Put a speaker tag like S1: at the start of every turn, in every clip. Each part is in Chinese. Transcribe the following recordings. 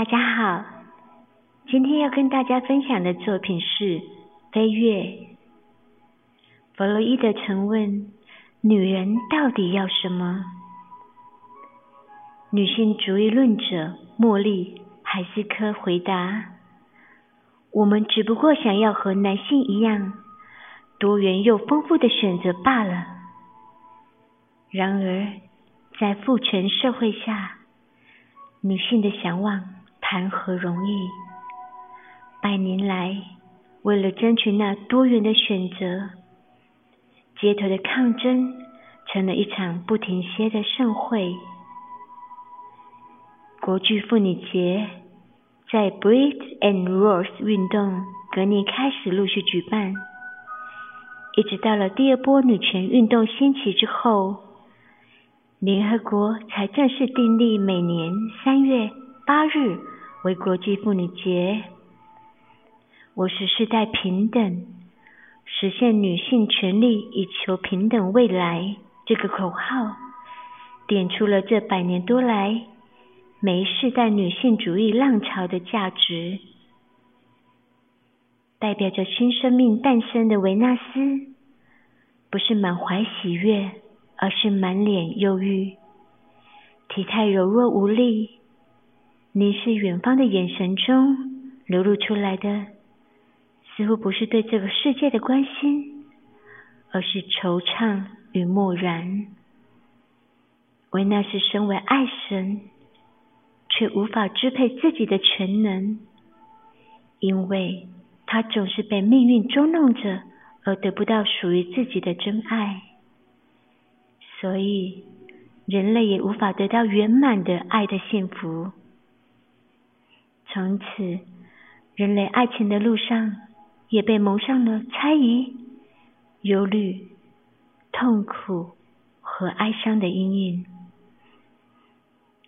S1: 大家好，今天要跟大家分享的作品是《飞跃》。弗洛伊德曾问：女人到底要什么？女性主义论者莫莉海斯科回答：我们只不过想要和男性一样多元又丰富的选择罢了。然而，在父权社会下，女性的向往。谈何容易？百年来，为了争取那多元的选择，街头的抗争成了一场不停歇的盛会。国际妇女节在 Brit and Rose 运动隔年开始陆续举办，一直到了第二波女权运动兴起之后，联合国才正式订立每年三月八日。为国际妇女节，我是世代平等，实现女性权利以求平等未来这个口号，点出了这百年多来每世代女性主义浪潮的价值。代表着新生命诞生的维纳斯，不是满怀喜悦，而是满脸忧郁，体态柔弱无力。凝视远方的眼神中流露出来的，似乎不是对这个世界的关心，而是惆怅与漠然。维纳斯身为爱神，却无法支配自己的全能，因为他总是被命运捉弄着，而得不到属于自己的真爱。所以，人类也无法得到圆满的爱的幸福。从此，人类爱情的路上也被蒙上了猜疑、忧虑、痛苦和哀伤的阴影。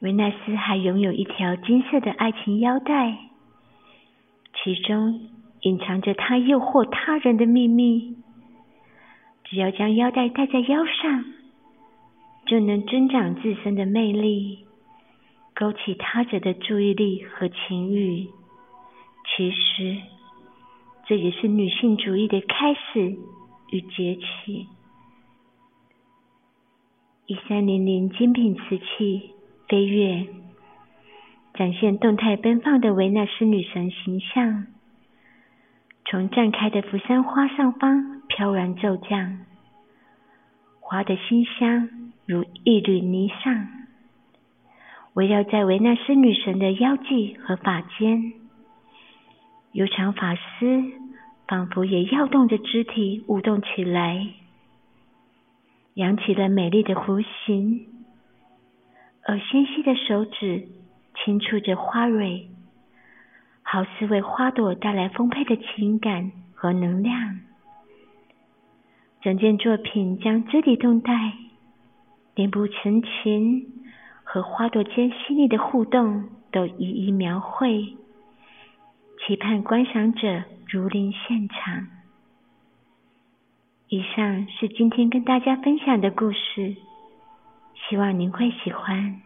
S1: 维纳斯还拥有一条金色的爱情腰带，其中隐藏着他诱惑他人的秘密。只要将腰带戴在腰上，就能增长自身的魅力。勾起他者的注意力和情欲，其实这也是女性主义的开始与崛起。一三零零精品瓷器飞跃，展现动态奔放的维纳斯女神形象，从绽开的扶桑花上方飘然骤降，花的馨香如一缕霓裳。围绕在维纳斯女神的腰际和发间，悠长发丝仿佛也摇动着肢体舞动起来，扬起了美丽的弧形，而纤细的手指轻触着花蕊，好似为花朵带来丰沛的情感和能量。整件作品将肢体动态、脸部神情。和花朵间细腻的互动都一一描绘，期盼观赏者如临现场。以上是今天跟大家分享的故事，希望您会喜欢。